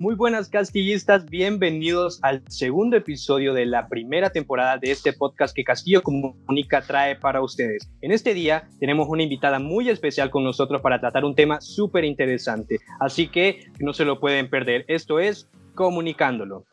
Muy buenas castillistas, bienvenidos al segundo episodio de la primera temporada de este podcast que Castillo Comunica trae para ustedes. En este día tenemos una invitada muy especial con nosotros para tratar un tema súper interesante, así que no se lo pueden perder. Esto es Comunicándolo.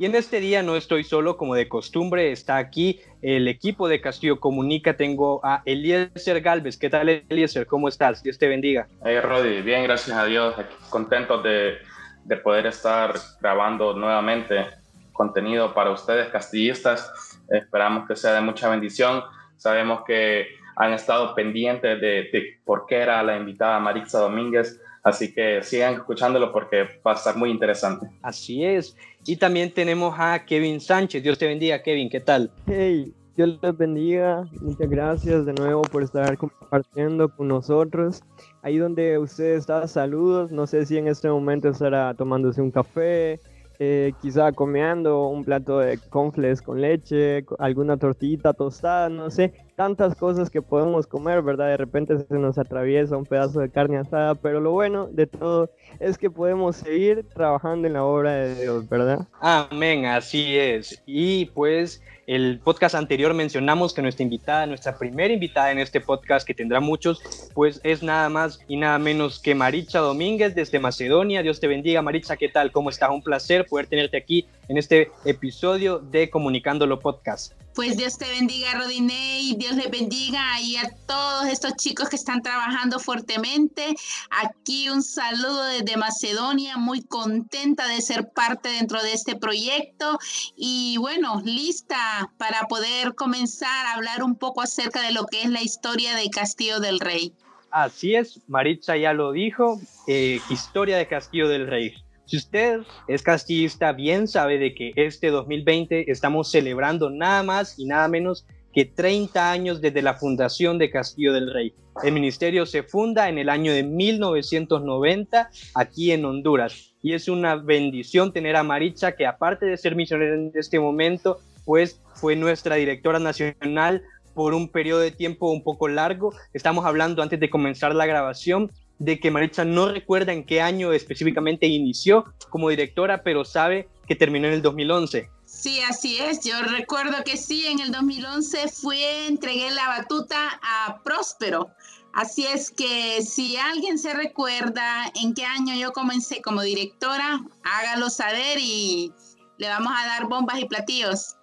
Y en este día no estoy solo, como de costumbre, está aquí el equipo de Castillo Comunica. Tengo a Eliezer Galvez. ¿Qué tal, Eliezer? ¿Cómo estás? Dios te bendiga. Hey, Rodi, bien, gracias a Dios. Contentos de, de poder estar grabando nuevamente contenido para ustedes, castillistas. Esperamos que sea de mucha bendición. Sabemos que han estado pendientes de, de por qué era la invitada Maritza Domínguez. Así que sigan escuchándolo porque va a estar muy interesante. Así es. Y también tenemos a Kevin Sánchez. Dios te bendiga, Kevin. ¿Qué tal? Hey, Dios les bendiga. Muchas gracias de nuevo por estar compartiendo con nosotros. Ahí donde usted está, saludos. No sé si en este momento estará tomándose un café, eh, quizá comiendo un plato de confles con leche, alguna tortillita tostada, no sé, tantas cosas que podemos comer, ¿verdad? De repente se nos atraviesa un pedazo de carne asada, pero lo bueno de todo es que podemos seguir trabajando en la obra de Dios, ¿verdad? Amén, así es. Y pues el podcast anterior mencionamos que nuestra invitada, nuestra primera invitada en este podcast, que tendrá muchos, pues es nada más y nada menos que Maricha Domínguez desde Macedonia. Dios te bendiga, Maricha, ¿qué tal? ¿Cómo estás? Un placer poder tenerte aquí en este episodio de Comunicándolo Podcast. Pues Dios te bendiga, Rodinei, Dios les bendiga y a todos estos chicos que están trabajando fuertemente. Aquí un saludo desde Macedonia, muy contenta de ser parte dentro de este proyecto y bueno, lista para poder comenzar a hablar un poco acerca de lo que es la historia de Castillo del Rey. Así es, Maritza ya lo dijo, eh, historia de Castillo del Rey. Si usted es castillista, bien sabe de que este 2020 estamos celebrando nada más y nada menos que 30 años desde la fundación de Castillo del Rey. El ministerio se funda en el año de 1990 aquí en Honduras y es una bendición tener a Maritza que aparte de ser misionera en este momento, pues fue nuestra directora nacional por un periodo de tiempo un poco largo. Estamos hablando antes de comenzar la grabación de que Maritza no recuerda en qué año específicamente inició como directora, pero sabe que terminó en el 2011. Sí, así es. Yo recuerdo que sí, en el 2011 fui, entregué la batuta a Próspero. Así es que si alguien se recuerda en qué año yo comencé como directora, hágalo saber y le vamos a dar bombas y platillos.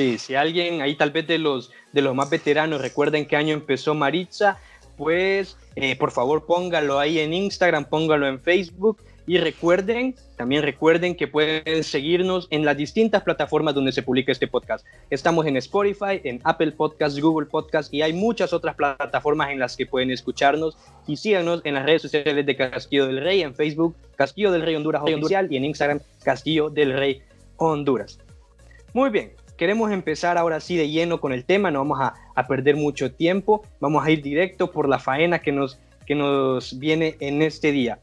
Sí, si alguien ahí tal vez de los, de los más veteranos recuerda en qué año empezó Maritza, pues eh, por favor póngalo ahí en Instagram, póngalo en Facebook y recuerden, también recuerden que pueden seguirnos en las distintas plataformas donde se publica este podcast. Estamos en Spotify, en Apple Podcasts, Google Podcasts y hay muchas otras plataformas en las que pueden escucharnos. Y síganos en las redes sociales de Castillo del Rey, en Facebook, Castillo del Rey Honduras Oficial y en Instagram, Castillo del Rey Honduras. Muy bien, queremos empezar ahora sí de lleno con el tema, no vamos a, perder mucho tiempo, vamos a ir directo por la faena que nos, que nos viene en este día.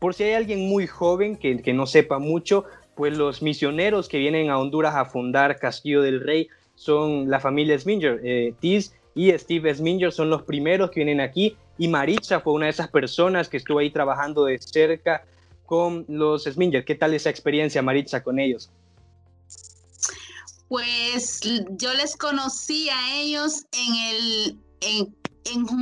Por si hay alguien muy joven que, que no sepa mucho, pues los misioneros que vienen a Honduras a fundar Castillo del Rey son la familia Sminger. Eh, Tiz y Steve Sminger son los primeros que vienen aquí y Maritza fue una de esas personas que estuvo ahí trabajando de cerca con los Sminger. ¿Qué tal esa experiencia, Maritza, con ellos? Pues yo les conocí a ellos en el en,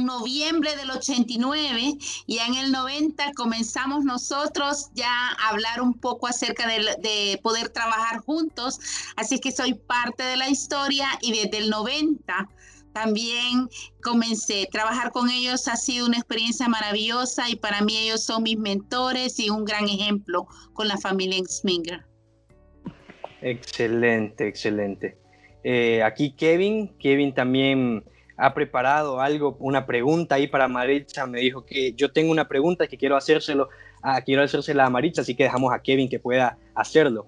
noviembre del 89 y en el 90 comenzamos nosotros ya a hablar un poco acerca de, de, poder trabajar juntos. Así que soy parte de la historia y desde el 90 también comencé trabajar con ellos. Ha sido una experiencia maravillosa y para mí ellos son mis mentores y un gran ejemplo con la familia Sminger. Excelente, excelente. Eh, aquí Kevin, Kevin también ha preparado algo, una pregunta ahí para Maritza. Me dijo que yo tengo una pregunta que quiero hacérselo, a, quiero hacérsela a Maritza, así que dejamos a Kevin que pueda hacerlo.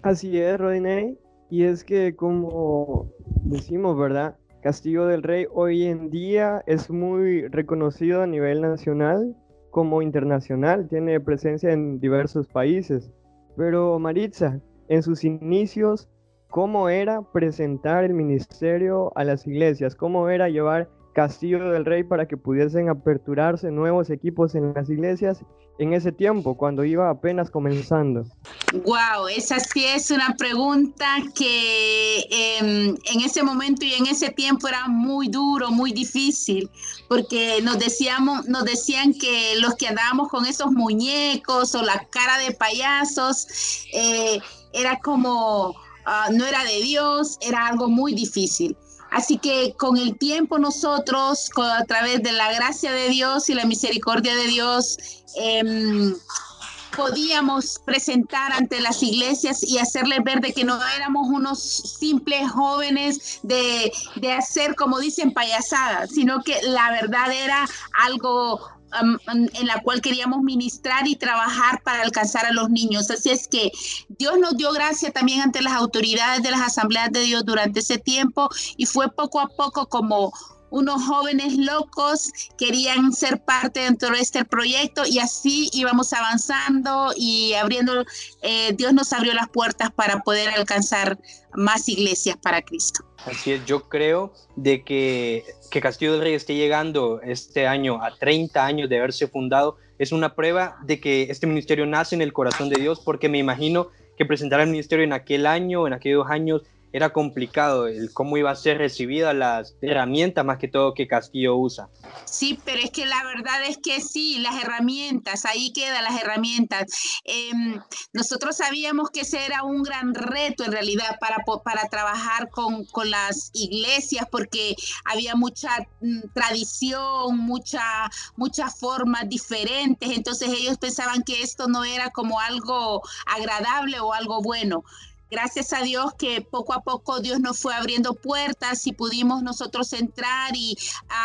Así es, Rodinei. Y es que como decimos, ¿verdad? Castillo del Rey hoy en día es muy reconocido a nivel nacional como internacional, tiene presencia en diversos países. Pero Maritza, en sus inicios cómo era presentar el ministerio a las iglesias, cómo era llevar Castillo del Rey para que pudiesen aperturarse nuevos equipos en las iglesias en ese tiempo, cuando iba apenas comenzando? Wow, esa sí es una pregunta que em, en ese momento y en ese tiempo era muy duro, muy difícil, porque nos decíamos, nos decían que los que andábamos con esos muñecos o la cara de payasos eh, era como ah, no era de Dios, era algo muy difícil. Así que con el tiempo nosotros, a través de la gracia de Dios y la misericordia de Dios, em, podíamos presentar ante las iglesias y hacerles ver de que no éramos unos simples jóvenes de, de hacer, como dicen, payasadas, sino que la verdad era algo en la cual queríamos ministrar y trabajar para alcanzar a los niños. Así es que Dios nos dio gracia también ante las autoridades de las asambleas de Dios durante ese tiempo y fue poco a poco como unos jóvenes locos querían ser parte dentro de este proyecto y así íbamos avanzando y abriendo, eh, Dios nos abrió las puertas para poder alcanzar más iglesias para Cristo. Así es, yo creo de que, que Castillo del Rey esté llegando este año a 30 años de haberse fundado es una prueba de que este ministerio nace en el corazón de Dios porque me imagino que presentar el ministerio en aquel año, en aquellos años, era complicado el cómo iba a ser recibida las herramientas más que todo que Castillo usa. Sí, pero es que la verdad es que sí, las herramientas, ahí quedan las herramientas. Em, nosotros sabíamos que ese era un gran reto en realidad para, para trabajar con, con las iglesias porque había mucha mm, tradición, mucha, muchas formas diferentes, entonces ellos pensaban que esto no era como algo agradable o algo bueno gracias a Dios que poco a poco Dios nos fue abriendo puertas y pudimos nosotros entrar y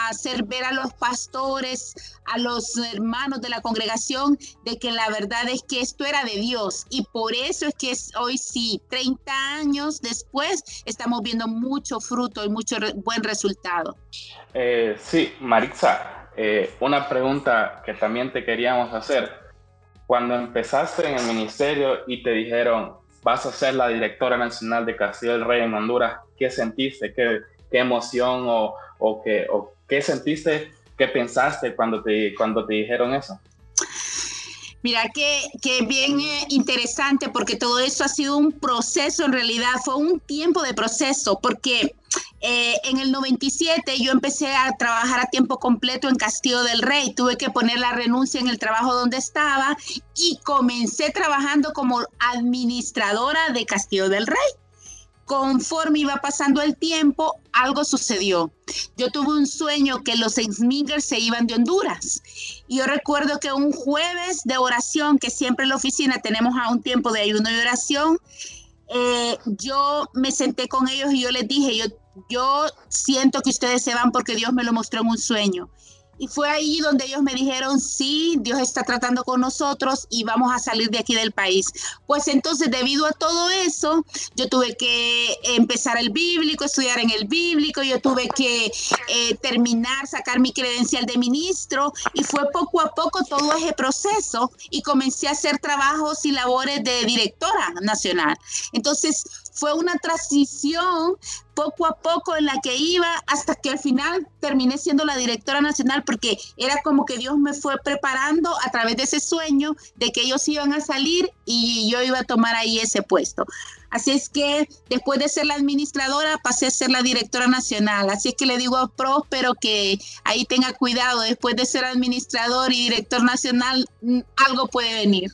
hacer ver a los pastores, a los hermanos de la congregación, de que la verdad es que esto era de Dios. Y por eso es que hoy sí, 30 años después, estamos viendo mucho fruto y mucho buen resultado. Eh, sí, Maritza, eh, una pregunta que también te queríamos hacer. Cuando empezaste en el ministerio y te dijeron, vas a ser la directora nacional de Castillo del Rey en Honduras, ¿qué sentiste? ¿Qué, emoción o, o qué sentiste? ¿Qué pensaste cuando te, cuando te dijeron eso? Mira, que, que bien eh, interesante porque todo eso ha sido un proceso, en realidad fue un tiempo de proceso, porque eh, en el 97 yo empecé a trabajar a tiempo completo en Castillo del Rey. Tuve que poner la renuncia en el trabajo donde estaba y comencé trabajando como administradora de Castillo del Rey. Conforme iba pasando el tiempo, algo sucedió. Yo tuve un sueño que los Smingers se iban de Honduras. Y yo recuerdo que un jueves de oración, que siempre en la oficina tenemos a un tiempo de ayuno y oración, eh, yo me senté con ellos y yo les dije, yo, yo siento que ustedes se van porque Dios me lo mostró en un sueño. Y fue ahí donde ellos me dijeron, sí, Dios está tratando con nosotros y vamos a salir de aquí del país. Pues entonces, debido a todo eso, yo tuve que empezar el bíblico, estudiar en el bíblico, yo tuve que eh, terminar, sacar mi credencial de ministro y fue poco a poco todo ese proceso y comencé a hacer trabajos y labores de directora nacional. Entonces, fue una transición poco a poco en la que iba hasta que al final terminé siendo la directora nacional porque era como que Dios me fue preparando a través de ese sueño de que ellos iban a salir y yo iba a tomar ahí ese puesto. Así es que después de ser la administradora pasé a ser la directora nacional. Así es que le digo a Próspero que ahí tenga cuidado, después de ser administrador y director nacional, mm, algo puede venir.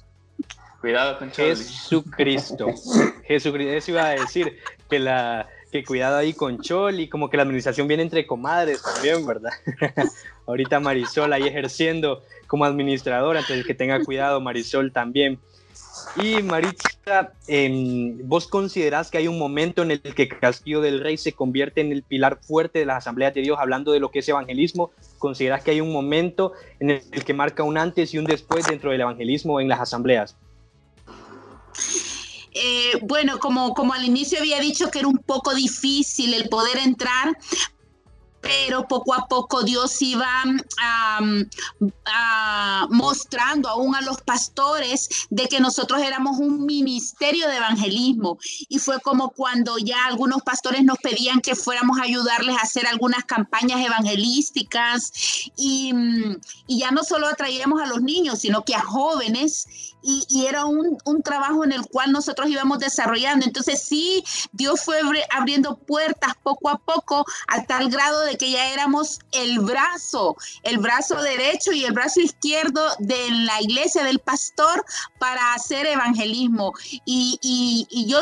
Cuidado con Jesucristo. Jesucristo. Eso iba a decir que la que cuidado ahí con Choli, como que la administración viene entre comadres también, ¿verdad? Ahorita Marisol ahí ejerciendo como administradora, entonces que tenga cuidado Marisol también. Y Maritza, em, ¿vos considerás que hay un momento en el que Castillo del Rey se convierte en el pilar fuerte de las asambleas de Dios, hablando de lo que es evangelismo? ¿Considerás que hay un momento en el que marca un antes y un después dentro del evangelismo en las asambleas? Eh, bueno, como, como al inicio había dicho que era un poco difícil el poder entrar, pero poco a poco Dios iba mostrando aún a los pastores de que nosotros éramos un ministerio de evangelismo. Y fue como cuando ya algunos pastores nos pedían que fuéramos a ayudarles a hacer algunas campañas evangelísticas y, y ya no solo atraíamos a los niños, sino que a jóvenes y, era un, un, trabajo en el cual nosotros íbamos desarrollando. Entonces sí, Dios fue abriendo puertas poco a poco a tal grado de que ya éramos el brazo, el brazo derecho y el brazo izquierdo de la iglesia del pastor para hacer evangelismo. Y, y, y yo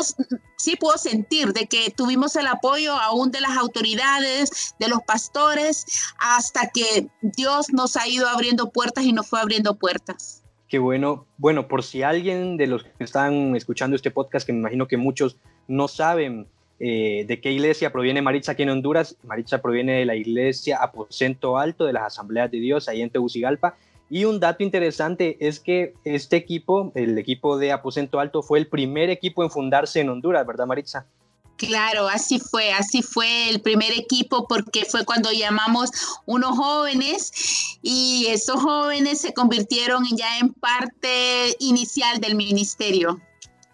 sí puedo sentir de que tuvimos el apoyo aún de las autoridades, de los pastores, hasta que Dios nos ha ido abriendo puertas y nos fue abriendo puertas. Qué bueno. Bueno, por si alguien de los que están escuchando este podcast, que me imagino que muchos no saben eh, de qué iglesia proviene Maritza aquí en Honduras, Maritza proviene de la iglesia Aposento Alto de las Asambleas de Dios ahí en Tegucigalpa. Y un dato interesante es que este equipo, el equipo de Aposento Alto, fue el primer equipo en fundarse en Honduras, ¿verdad, Maritza? Claro, así fue, así fue el primer equipo porque fue cuando llamamos unos jóvenes y esos jóvenes se convirtieron ya en parte inicial del ministerio.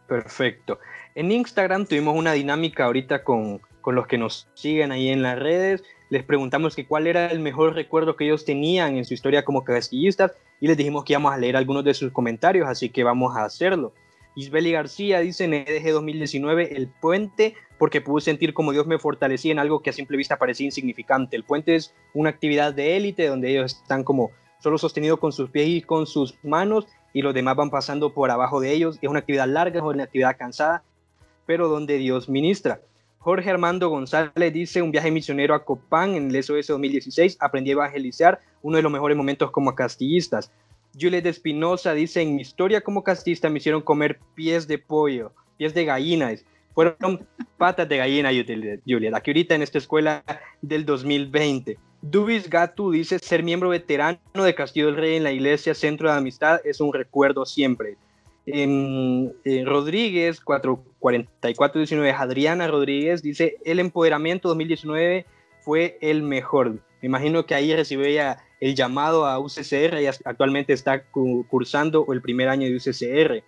Perfecto. En Instagram tuvimos una dinámica ahorita con, con los que nos siguen ahí en las redes. Les preguntamos que cuál era el mejor recuerdo que ellos tenían en su historia como casquillistas y les dijimos que íbamos a leer algunos de sus comentarios, así que vamos a hacerlo. Isbeli García dice en EDG 2019 El Puente porque pude sentir como Dios me fortalecía en algo que a simple vista parecía insignificante. El puente es una actividad de élite donde ellos están como solo sostenidos con sus pies y con sus manos y los demás van pasando por abajo de ellos. Es una actividad larga, es una actividad cansada, pero donde Dios ministra. Jorge Armando González dice, un viaje misionero a Copán en el SOS 2016, aprendí a evangelizar, uno de los mejores momentos como castillistas. Juliet Espinosa dice, en mi historia como castillista me hicieron comer pies de pollo, pies de gallinas fueron patas de gallina, Juliet, aquí ahorita en esta escuela del 2020. Dubis Gatu dice, ser miembro veterano de Castillo del Rey en la iglesia Centro de Amistad es un recuerdo siempre. En, Rodríguez, 44419, Adriana Rodríguez dice, el empoderamiento 2019 fue el mejor. Me imagino que ahí recibió el llamado a UCCR y actualmente está cursando el primer año de UCCR.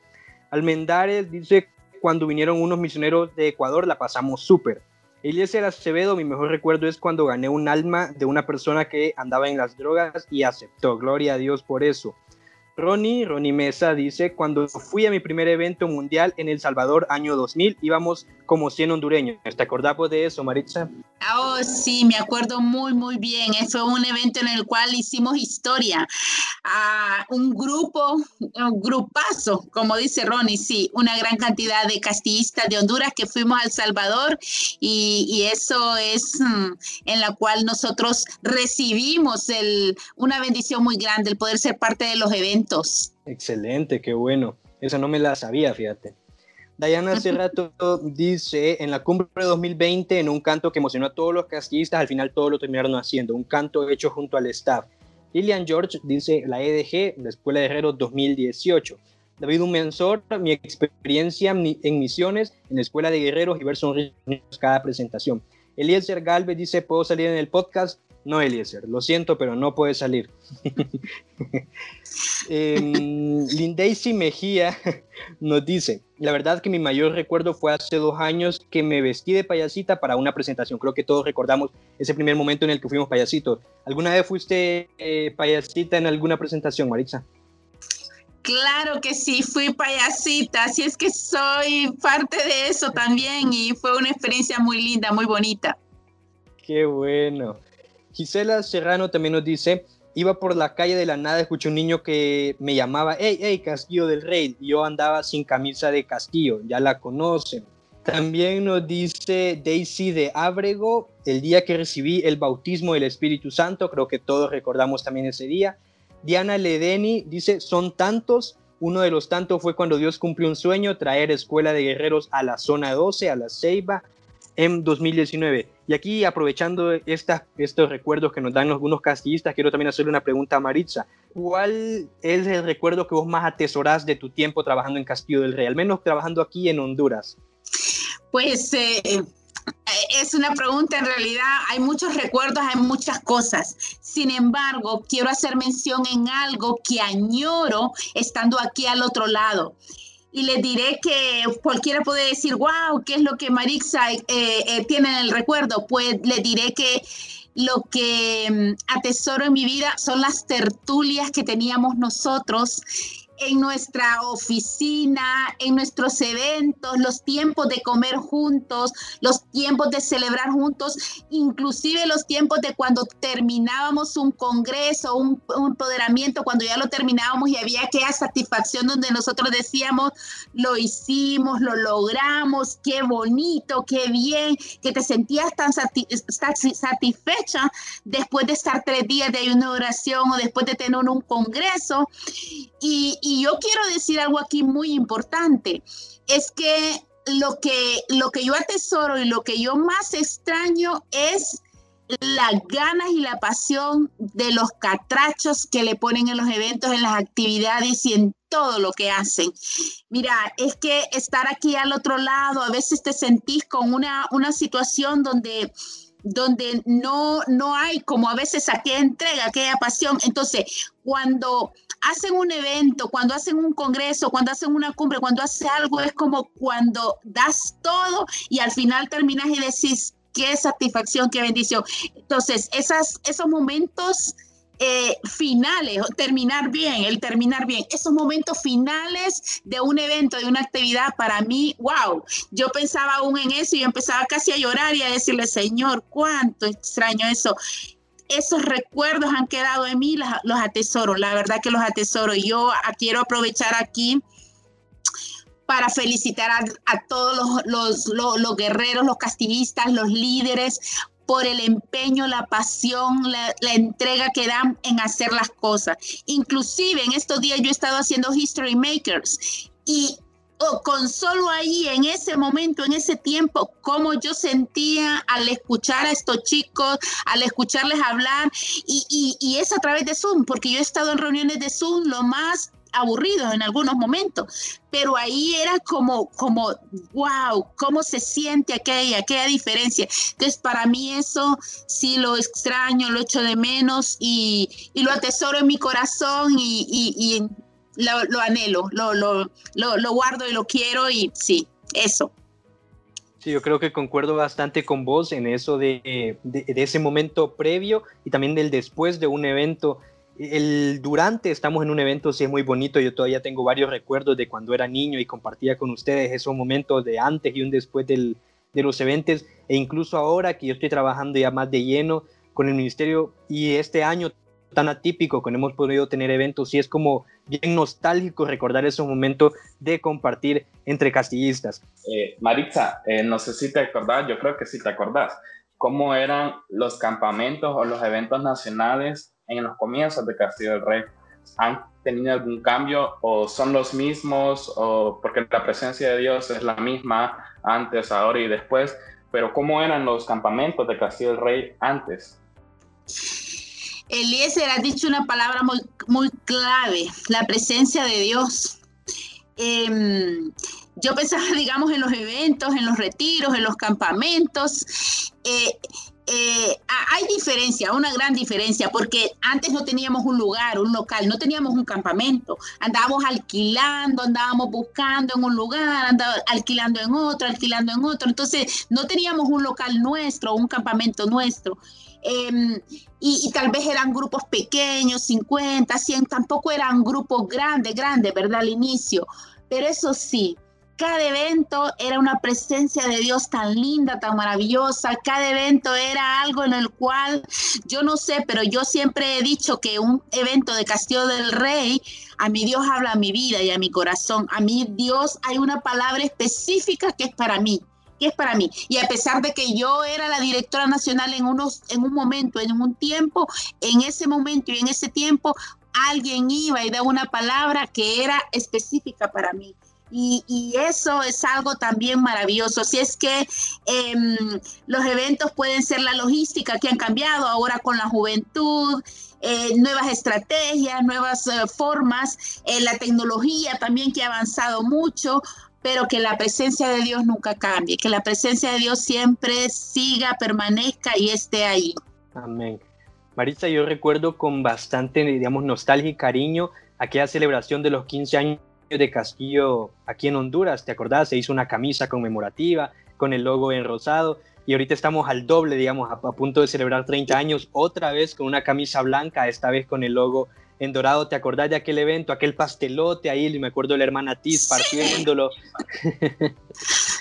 Almendares dice, cuando vinieron unos misioneros de Ecuador, la pasamos súper. Eliezer Acevedo, mi mejor recuerdo es cuando gané un alma de una persona que andaba en las drogas y aceptó. Gloria a Dios por eso. Ronnie, Ronnie Mesa dice, cuando fui a mi primer evento mundial en El Salvador, año 2000, íbamos como 100 hondureños. ¿Te acordás de eso, Maritza? Oh, sí, me acuerdo muy, muy bien. Fue un evento en el cual hicimos historia. a un grupo, un grupazo, como dice Ronnie, sí, una gran cantidad de castillistas de Honduras que fuimos al Salvador y, y eso es mm, en la cual nosotros recibimos el, una bendición muy grande, el poder ser parte de los eventos Excelente, qué bueno. Eso no me la sabía, fíjate. Diana hace rato dice, en la cumbre de 2020, en un canto que emocionó a todos los castillistas, al final todos lo terminaron haciendo, un canto hecho junto al staff. Lilian George dice, la EDG, la Escuela de Herreros 2018. David Humensor, mi experiencia en misiones en la Escuela de Guerreros y ver sonrisas cada presentación. Eliezer Galvez dice, ¿puedo salir en el podcast? No, Eliezer, lo siento, pero no puede salir. eh, Lindaisy Mejía nos dice, la verdad que mi mayor recuerdo fue hace dos años que me vestí de payasita para una presentación. Creo que todos recordamos ese primer momento en el que fuimos payasitos. ¿Alguna vez fuiste eh, payasita en alguna presentación, Maritza? Claro que sí, fui payasita, así es que soy parte de eso también y fue una experiencia muy linda, muy bonita. Qué bueno. Gisela Serrano también nos dice, iba por la calle de la nada, escuché un niño que me llamaba, hey, hey, Castillo del Rey. yo andaba sin camisa de Castillo, ya la conocen. También nos dice Daisy de Ábrego, el día que recibí el bautismo del Espíritu Santo, creo que todos recordamos también ese día. Diana Ledeni dice, son tantos, uno de los tantos fue cuando Dios cumplió un sueño, traer escuela de guerreros a la zona 12, a la Ceiba, en 2019. Y aquí, aprovechando esta, estos recuerdos que nos dan algunos castillistas, quiero también hacerle una pregunta a Maritza. ¿Cuál es el recuerdo que vos más atesorás de tu tiempo trabajando en Castillo del Rey, al menos trabajando aquí en Honduras? Pues eh, es una pregunta, en realidad hay muchos recuerdos, hay muchas cosas. Sin embargo, quiero hacer mención en algo que añoro estando aquí al otro lado. Y les diré que cualquiera puede decir, wow, ¿qué es lo que Marixa eh, eh, tiene en el recuerdo? Pues les diré que lo que mm, atesoro en mi vida son las tertulias que teníamos nosotros en nuestra oficina, en nuestros eventos, los tiempos de comer juntos, los tiempos de celebrar juntos, inclusive los tiempos de cuando terminábamos un congreso, un, empoderamiento, cuando ya lo terminábamos y había aquella satisfacción donde nosotros decíamos, lo hicimos, lo logramos, qué bonito, qué bien, que te sentías tan satisfecha después de estar tres días de una oración o después de tener un congreso. Y y yo quiero decir algo aquí muy importante, es que lo que, lo que yo atesoro y lo que yo más extraño es las ganas y la pasión de los catrachos que le ponen en los eventos, en las actividades y en todo lo que hacen. Mira, es que estar aquí al otro lado, a veces te sentís con una, una situación donde donde no, no hay como a veces aquella entrega, aquella pasión. Entonces, cuando hacen un evento, cuando hacen un congreso, cuando hacen una cumbre, cuando hace algo, es como cuando das todo y al final terminas y decís, qué satisfacción, qué bendición. Entonces, esas, esos momentos eh, finales, terminar bien, el terminar bien, esos momentos finales de un evento, de una actividad, para mí, wow, yo pensaba aún en eso y empezaba casi a llorar y a decirle, Señor, cuánto extraño eso. Esos recuerdos han quedado en mí, los, atesoro, la verdad que los atesoro. Yo quiero aprovechar aquí para felicitar a, todos los, los, guerreros, los castillistas, los líderes, por el empeño, la pasión, la, entrega que dan en hacer las cosas. Inclusive en estos días yo he estado haciendo History Makers y oh, con solo ahí, en ese momento, en ese tiempo, cómo yo sentía al escuchar a estos chicos, al escucharles hablar, y, y es a través de Zoom, porque yo he estado en reuniones de Zoom lo más aburridos en algunos momentos, pero ahí era como, como, wow, cómo se siente aquella, aquella diferencia. Entonces, para mí eso sí lo extraño, lo echo de menos y, y lo atesoro en mi corazón y, y, lo, lo, anhelo, lo, lo, lo, guardo y lo quiero y sí, eso. Sí, yo creo que concuerdo bastante con vos en eso de, de, de, ese momento previo y también del después de un evento el durante estamos en un evento, sí es muy bonito, yo todavía tengo varios recuerdos de cuando era niño y compartía con ustedes esos momentos de antes y un después del, de los eventos, e incluso ahora que yo estoy trabajando ya más de lleno con el ministerio y este año tan atípico que no hemos podido tener eventos, y es como bien nostálgico recordar esos momentos de compartir entre castillistas. Eh, Maritza, eh, no sé si te acordás, yo creo que sí te acordás, cómo eran los campamentos o los eventos nacionales en los comienzos de Castillo del Rey han tenido algún cambio o son los mismos o porque la presencia de Dios es la misma antes, ahora y después, pero ¿cómo eran los campamentos de Castillo del Rey antes? Eliezer ha dicho una palabra muy, muy clave, la presencia de Dios. Em, yo pensaba, digamos, en los eventos, en los retiros, en los campamentos. Eh, eh, hay diferencia, una gran diferencia, porque antes no teníamos un lugar, un local, no teníamos un campamento, andábamos alquilando, andábamos buscando en un lugar, andábamos alquilando en otro, alquilando en otro, entonces no teníamos un local nuestro, un campamento nuestro. Em, y, y, tal vez eran grupos pequeños, 50, 100, tampoco eran grupos grandes, grandes, ¿verdad? Al inicio. Pero eso sí, cada evento era una presencia de Dios tan linda, tan maravillosa. Cada evento era algo en el cual yo no sé, pero yo siempre he dicho que un evento de Castillo del Rey, a mi Dios habla a mi vida y a mi corazón. A mí Dios hay una palabra específica que es para mí que es para mí. Y a pesar de que yo era la directora nacional en, unos, en un momento, en un tiempo, en ese momento y en ese tiempo, alguien iba y daba una palabra que era específica para mí. Y, eso es algo también maravilloso. Si es que em, los eventos pueden ser la logística que han cambiado ahora con la juventud, eh, nuevas estrategias, nuevas eh, formas, eh, la tecnología también que ha avanzado mucho, pero que la presencia de Dios nunca cambie, que la presencia de Dios siempre siga, permanezca y esté ahí. Amén. Maritza, yo recuerdo con bastante, digamos, nostalgia y cariño aquella celebración de los 15 años de Castillo aquí en Honduras, ¿te acordás? Se hizo una camisa conmemorativa con el logo en rosado y ahorita estamos al doble, digamos, a, punto de celebrar 30 años, otra vez con una camisa blanca, esta vez con el logo en dorado. ¿Te acordás de aquel evento, aquel pastelote ahí? Me acuerdo de la hermana Tiz partiéndolo. Sí,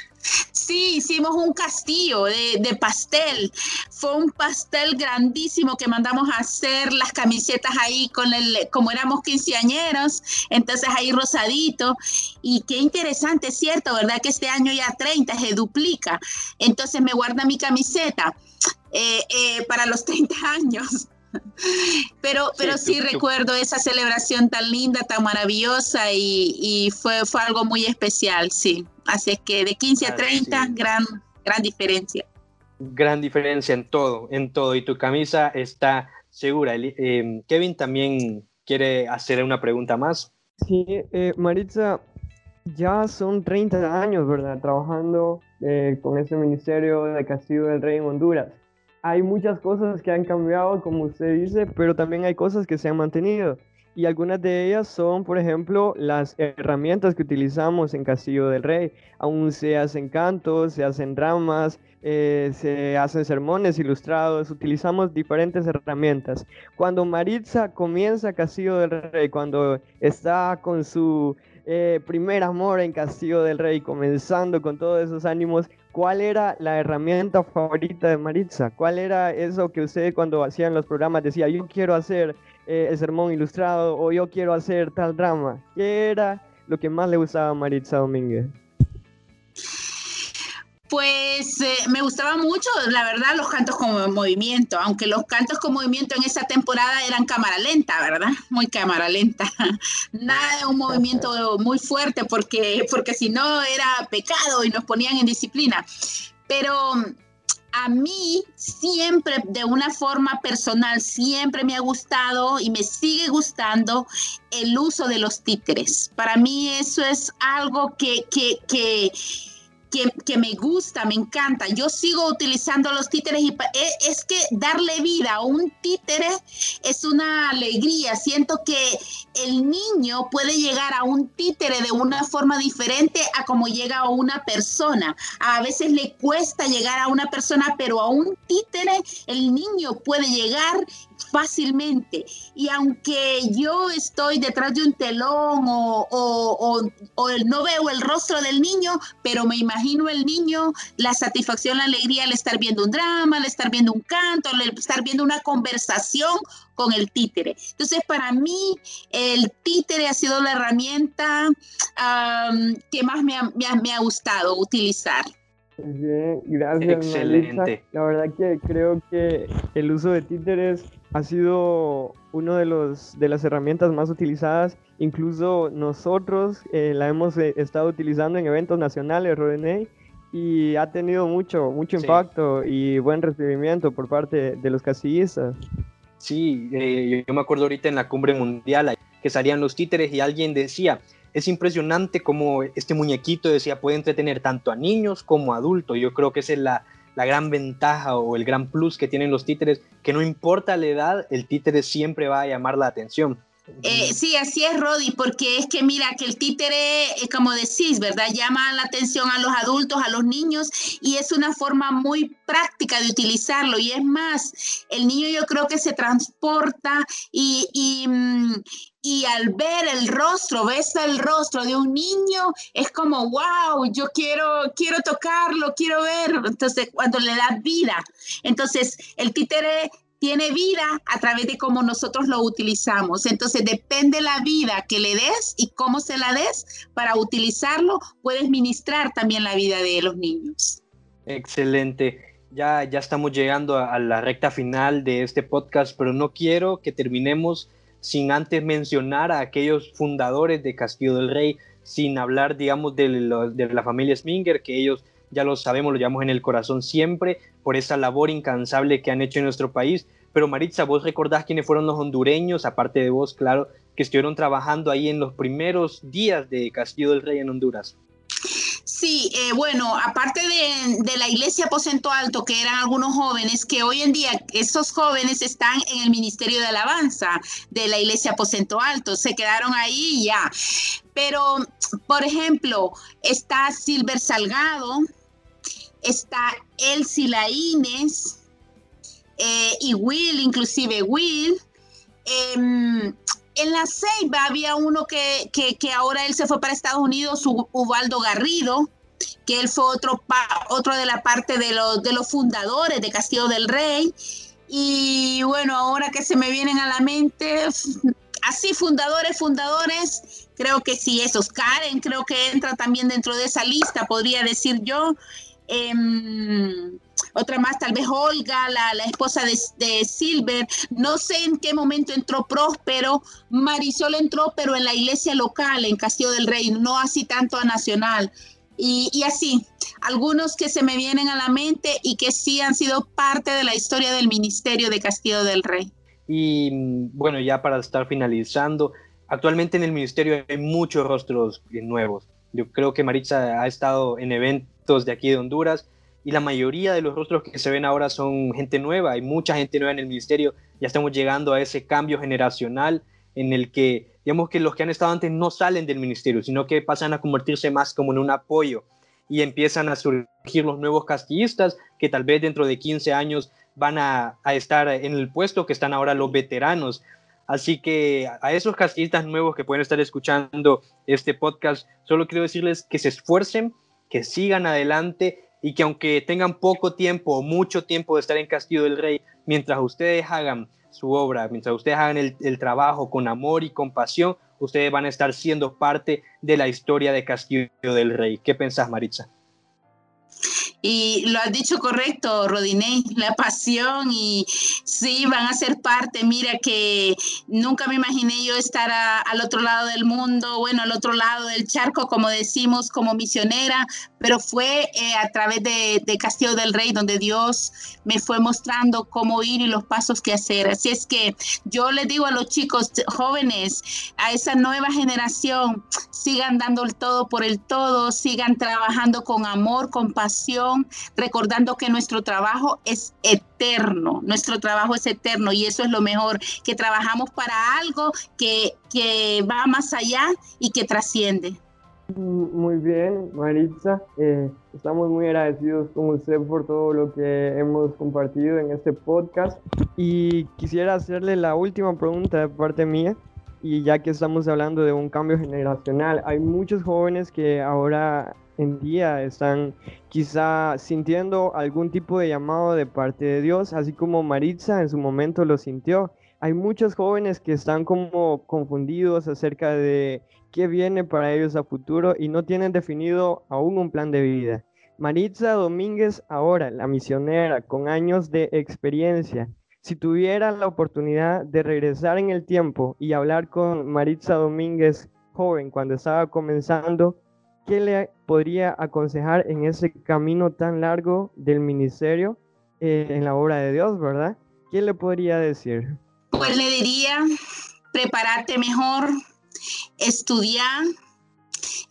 hicimos un castillo de, pastel. Fue un pastel grandísimo que mandamos a hacer las camisetas ahí con el, como éramos quinceañeros, entonces ahí rosadito. Y qué interesante, cierto, ¿verdad? Que este año ya 30 se duplica. Entonces me guarda mi camiseta eh, eh, para los 30 años. Pero, pero sí, recuerdo esa celebración tan linda, tan maravillosa y, fue, fue algo muy especial, sí. Así es que de 15 a 30, gran, gran diferencia. Gran diferencia en todo, en todo. Y tu camisa está segura. Eh, Kevin también quiere hacer una pregunta más. Sí, eh, Maritza, ya son 30 años, ¿verdad? Trabajando eh, con este Ministerio de Castillo del Rey en Honduras hay muchas cosas que han cambiado, como usted dice, pero también hay cosas que se han mantenido. Y algunas de ellas son, por ejemplo, las herramientas que utilizamos en Castillo del Rey. Aún se hacen cantos, se hacen dramas, eh, se hacen sermones ilustrados, utilizamos diferentes herramientas. Cuando Maritza comienza Castillo del Rey, cuando está con su eh, primer amor en Castillo del Rey, comenzando con todos esos ánimos, ¿cuál era la herramienta favorita de Maritza? ¿Cuál era eso que usted cuando hacían los programas decía, yo quiero hacer eh, el sermón ilustrado o yo quiero hacer tal drama? ¿Qué era lo que más le gustaba a Maritza Domínguez? Pues eh, me gustaba mucho, la verdad, los cantos con movimiento, aunque los cantos con movimiento en esa temporada eran cámara lenta, ¿verdad? Muy cámara lenta. Nada de un movimiento muy fuerte porque, porque si no era pecado y nos ponían en disciplina. Pero a mí siempre, de una forma personal, siempre me ha gustado y me sigue gustando el uso de los títeres. Para mí eso es algo que, que, que que, me gusta, me encanta. Yo sigo utilizando los títeres y e, es que darle vida a un títere es una alegría. Siento que el niño puede llegar a un títere de una forma diferente a como llega a una persona. A veces le cuesta llegar a una persona, pero a un títere el niño puede llegar fácilmente. Y aunque yo estoy detrás de un telón o, o, no veo el rostro del niño, pero me imagino el niño, la satisfacción, la alegría al estar viendo un drama, al estar viendo un canto, al estar viendo una conversación con el títere. Entonces, para mí, el títere ha sido la herramienta que más me ha, me ha gustado utilizar. Bien, gracias. Excelente. La verdad que creo que el uso de títeres ha sido uno de los de las herramientas más utilizadas. Incluso nosotros eh, la hemos eh, estado utilizando en eventos nacionales, Rodney, y ha tenido mucho, mucho impacto y buen recibimiento por parte de los casillistas. Sí, eh, yo me acuerdo ahorita en la cumbre mundial que salían los títeres y alguien decía, es impresionante cómo este muñequito decía puede entretener tanto a niños como a adultos. Yo creo que esa es la, la gran ventaja o el gran plus que tienen los títeres, que no importa la edad, el títere siempre va a llamar la atención. Eh, sí, así es, Rodi, porque es que mira que el títere, eh, como decís, ¿verdad? Llama la atención a los adultos, a los niños, y es una forma muy práctica de utilizarlo. Y es más, el niño yo creo que se transporta y, y, mm, al ver el rostro, ves el rostro de un niño, es como, wow, yo quiero, quiero tocarlo, quiero ver. Entonces, cuando le da vida, entonces el títere tiene vida a través de cómo nosotros lo utilizamos. Entonces, depende la vida que le des y cómo se la des para utilizarlo, puedes ministrar también la vida de los niños. Excelente. Ya, ya estamos llegando a, la recta final de este podcast, pero no quiero que terminemos sin antes mencionar a aquellos fundadores de Castillo del Rey, sin hablar, digamos, de, de la familia Sminger, que ellos ya lo sabemos, lo llevamos en el corazón siempre por esa labor incansable que han hecho en nuestro país. Pero Maritza, vos recordás quiénes fueron los hondureños, aparte de vos, claro, que estuvieron trabajando ahí en los primeros días de Castillo del Rey en Honduras. Sí, eh, bueno, aparte de, la iglesia Aposento Alto, que eran algunos jóvenes, que hoy en día esos jóvenes están en el Ministerio de Alabanza de la iglesia Aposento Alto, se quedaron ahí ya. Pero, por ejemplo, está Silver Salgado, está Elsie Laínez eh, y Will, inclusive Will. Em, en la Ceiba había uno que, que, ahora él se fue para Estados Unidos, Ubaldo Garrido, que él fue otro, otro de la parte de, los, de los fundadores de Castillo del Rey. Y bueno, ahora que se me vienen a la mente, así fundadores, fundadores, creo que sí, esos. Karen creo que entra también dentro de esa lista, podría decir yo. Em, otra más, tal vez Olga, la, esposa de, Silver. No sé en qué momento entró Próspero. Marisol entró, pero en la iglesia local, en Castillo del Rey, no así tanto a Nacional. Y, y, así, algunos que se me vienen a la mente y que sí han sido parte de la historia del ministerio de Castillo del Rey. Y bueno, ya para estar finalizando, actualmente en el ministerio hay muchos rostros nuevos. Yo creo que Maritza ha estado en eventos de aquí de Honduras y la mayoría de los rostros que se ven ahora son gente nueva, hay mucha gente nueva en el ministerio, ya estamos llegando a ese cambio generacional en el que, digamos que los que han estado antes no salen del ministerio, sino que pasan a convertirse más como en un apoyo y empiezan a surgir los nuevos castillistas que tal vez dentro de 15 años van a estar en el puesto que están ahora los veteranos. Así que a esos castillistas nuevos que pueden estar escuchando este podcast, solo quiero decirles que se esfuercen, que sigan adelante y que aunque tengan poco tiempo o mucho tiempo de estar en Castillo del Rey, mientras ustedes hagan su obra, mientras ustedes hagan el, trabajo con amor y compasión, ustedes van a estar siendo parte de la historia de Castillo del Rey. ¿Qué pensás, Maritza? Y lo has dicho correcto, Rodinei, la pasión y sí, van a ser parte. Mira que nunca me imaginé yo estar al otro lado del mundo, bueno, al otro lado del charco, como decimos, como misionera, pero fue eh, a través de, Castillo del Rey donde Dios me fue mostrando cómo ir y los pasos que hacer. Así es que yo les digo a los chicos jóvenes, a esa nueva generación, sigan dando el todo por el todo, sigan trabajando con amor, con pasión recordando que nuestro trabajo es eterno, nuestro trabajo es eterno y eso es lo mejor, que trabajamos para algo que, que va más allá y que trasciende. Muy bien, Maritza. Eh, estamos muy agradecidos con usted por todo lo que hemos compartido en este podcast. Y quisiera hacerle la última pregunta de parte mía. Y ya que estamos hablando de un cambio generacional, hay muchos jóvenes que ahora en día están quizá sintiendo algún tipo de llamado de parte de Dios, así como Maritza en su momento lo sintió. Hay muchos jóvenes que están como confundidos acerca de qué viene para ellos a futuro y no tienen definido aún un plan de vida. Maritza Domínguez, ahora la misionera con años de experiencia, si tuviera la oportunidad de regresar en el tiempo y hablar con Maritza Domínguez joven cuando estaba comenzando, ¿qué le podría aconsejar en ese camino tan largo del ministerio eh, en la obra de Dios, verdad? ¿Qué le podría decir? Pues le diría, prepárate mejor, estudiar,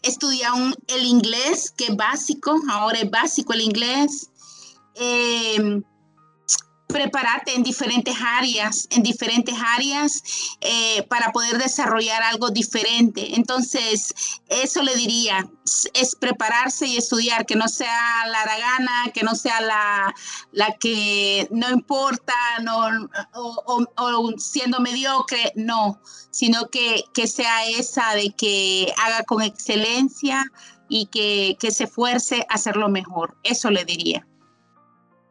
estudiar el inglés, que es básico, ahora es básico el inglés. Eh, prepararte en diferentes áreas, en diferentes áreas eh, para poder desarrollar algo diferente. Entonces, eso le diría, es prepararse y estudiar, que no sea la aragana, que no sea la, la que no importa, no, o, siendo mediocre, no, sino que, que sea esa de que haga con excelencia y que, que se esfuerce a hacerlo mejor. Eso le diría.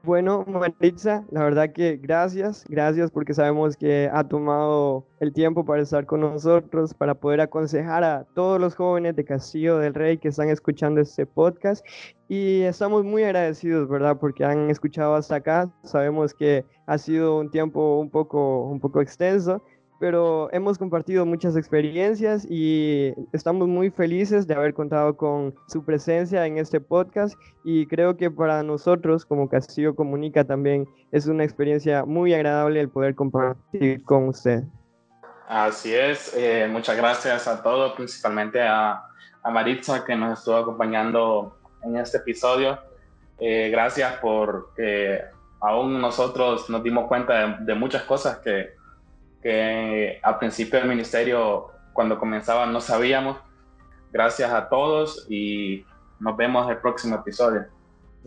Bueno, Maritza, la verdad que gracias, gracias porque sabemos que ha tomado el tiempo para estar con nosotros, para poder aconsejar a todos los jóvenes de Castillo del Rey que están escuchando este podcast. Y estamos muy agradecidos, ¿verdad? Porque han escuchado hasta acá. Sabemos que ha sido un tiempo un poco, un poco extenso, pero hemos compartido muchas experiencias y estamos muy felices de haber contado con su presencia en este podcast y creo que para nosotros como Castillo Comunica también es una experiencia muy agradable el poder compartir con usted. Así es, eh, muchas gracias a todos, principalmente a, a Maritza que nos estuvo acompañando en este episodio. Eh, gracias por que aún nosotros nos dimos cuenta de, muchas cosas que, que al principio del ministerio, cuando comenzaba, no sabíamos. Gracias a todos y nos vemos el próximo episodio.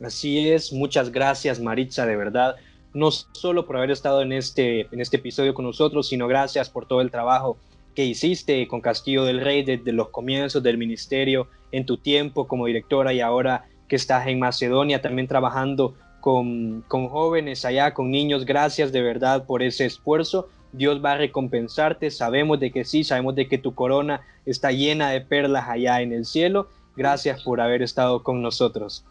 Así es, muchas gracias Maritza, de verdad, no solo por haber estado en este, en este episodio con nosotros, sino gracias por todo el trabajo que hiciste con Castillo del Rey desde los comienzos del ministerio, en tu tiempo como directora y ahora que estás en Macedonia también trabajando con, con jóvenes allá, con niños. Gracias de verdad por ese esfuerzo. Dios va a recompensarte. Sabemos de que sí, sabemos de que tu corona está llena de perlas allá en el cielo. Gracias por haber estado con nosotros.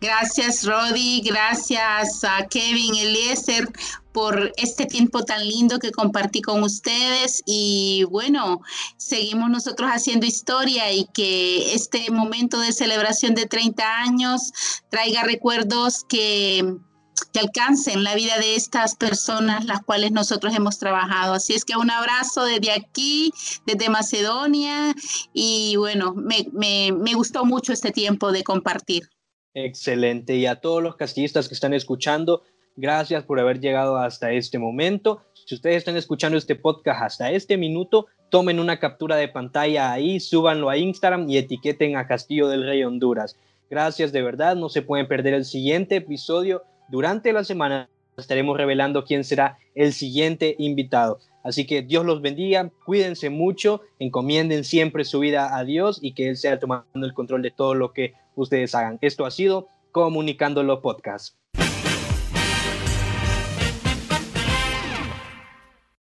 Gracias, Rodi. Gracias a Kevin Eliezer por este tiempo tan lindo que compartí con ustedes. Y bueno, seguimos nosotros haciendo historia y que este momento de celebración de 30 años traiga recuerdos que que alcancen la vida de estas personas las cuales nosotros hemos trabajado. Así es que un abrazo desde aquí, desde Macedonia, y bueno, me, me, me gustó mucho este tiempo de compartir. Excelente. Y a todos los castillistas que están escuchando, gracias por haber llegado hasta este momento. Si ustedes están escuchando este podcast hasta este minuto, tomen una captura de pantalla ahí, súbanlo a Instagram y etiqueten a Castillo del Rey Honduras. Gracias de verdad, no se pueden perder el siguiente episodio. Durante la semana estaremos revelando quién será el siguiente invitado. Así que Dios los bendiga, cuídense mucho, encomienden siempre su vida a Dios y que Él sea tomando el control de todo lo que ustedes hagan. Esto ha sido Comunicándolo Podcast.